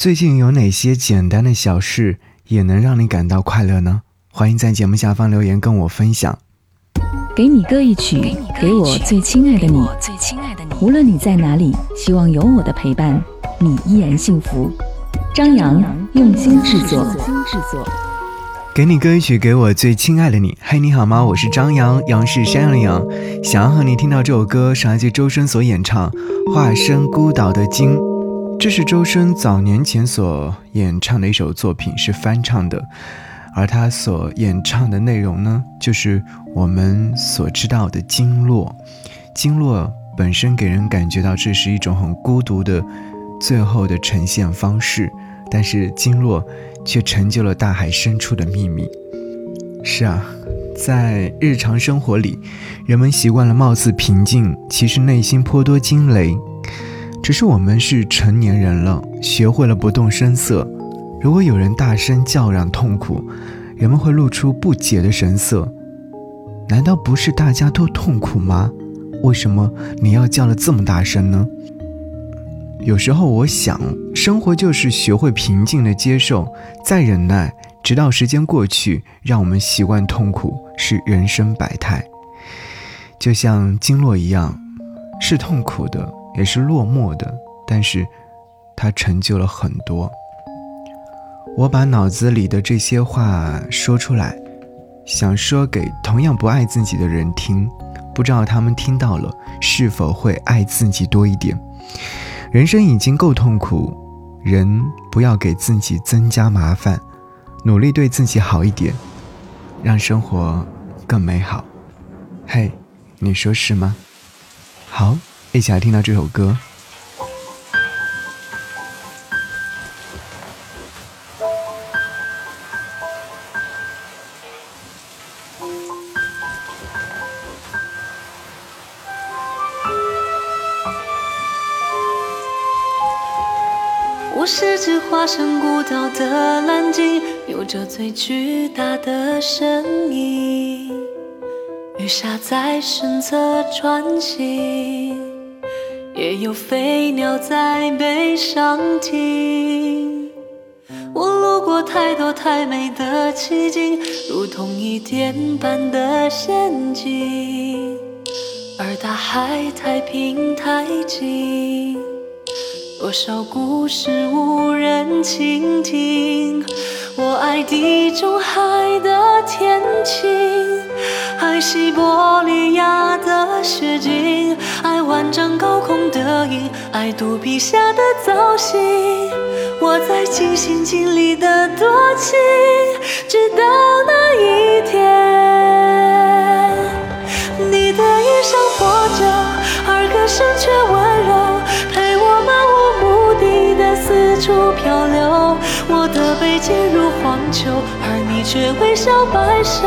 最近有哪些简单的小事也能让你感到快乐呢？欢迎在节目下方留言跟我分享。给你歌一曲，给我最亲爱的你。无论你在哪里，希望有我的陪伴，你依然幸福。张扬用心制作。给你歌一曲，给我最亲爱的你。嘿，你好吗？我是张扬，杨是山羊的羊。想要和你听到这首歌，是来自周深所演唱《化身孤岛的鲸》。这是周深早年前所演唱的一首作品，是翻唱的，而他所演唱的内容呢，就是我们所知道的鲸落。鲸落本身给人感觉到这是一种很孤独的最后的呈现方式，但是鲸落却成就了大海深处的秘密。是啊，在日常生活里，人们习惯了貌似平静，其实内心颇多惊雷。只是我们是成年人了，学会了不动声色。如果有人大声叫嚷痛苦，人们会露出不解的神色。难道不是大家都痛苦吗？为什么你要叫了这么大声呢？有时候我想，生活就是学会平静的接受，再忍耐，直到时间过去，让我们习惯痛苦是人生百态。就像经络一样，是痛苦的。也是落寞的，但是，它成就了很多。我把脑子里的这些话说出来，想说给同样不爱自己的人听，不知道他们听到了是否会爱自己多一点。人生已经够痛苦，人不要给自己增加麻烦，努力对自己好一点，让生活更美好。嘿，你说是吗？好。一起来听到这首歌。我是只化身孤岛的蓝鲸，有着最巨大的身影，鱼虾在身侧穿行。也有飞鸟在背上停。我路过太多太美的奇景，如同一电般的陷阱，而大海太平太静，多少故事无人倾听。我爱地中海的天晴，西伯利亚的雪景。爱万丈高空的鹰，爱肚皮下的造型，我在尽心尽力的多情，直到那一天，你的衣裳破旧，而歌声却温柔，陪我漫无目的的四处漂流。我的背脊如荒丘，而你却微笑摆首，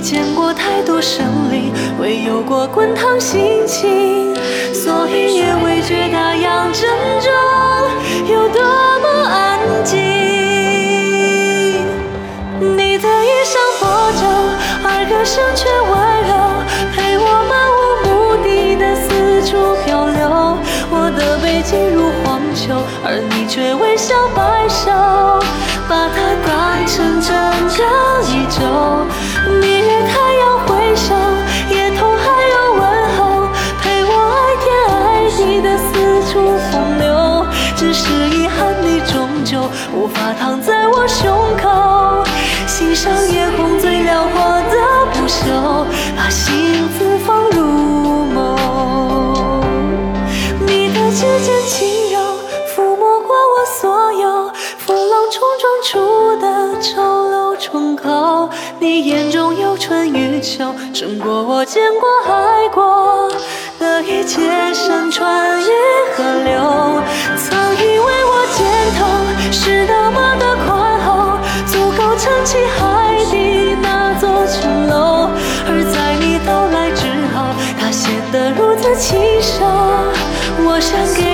见过太多生灵，未有过滚烫心情，所以也未觉大洋正中有多么安静。你的衣裳破旧，而歌声却温躺在我胸口欣赏夜空最辽阔的不朽把星子放入眸你的指尖轻柔抚摸过我所有风浪冲撞出的丑陋疮口你眼中有春与秋胜过我见过爱过。的一切山川与河流起海底那座城楼，而在你到来之后，它显得如此轻柔。我想给。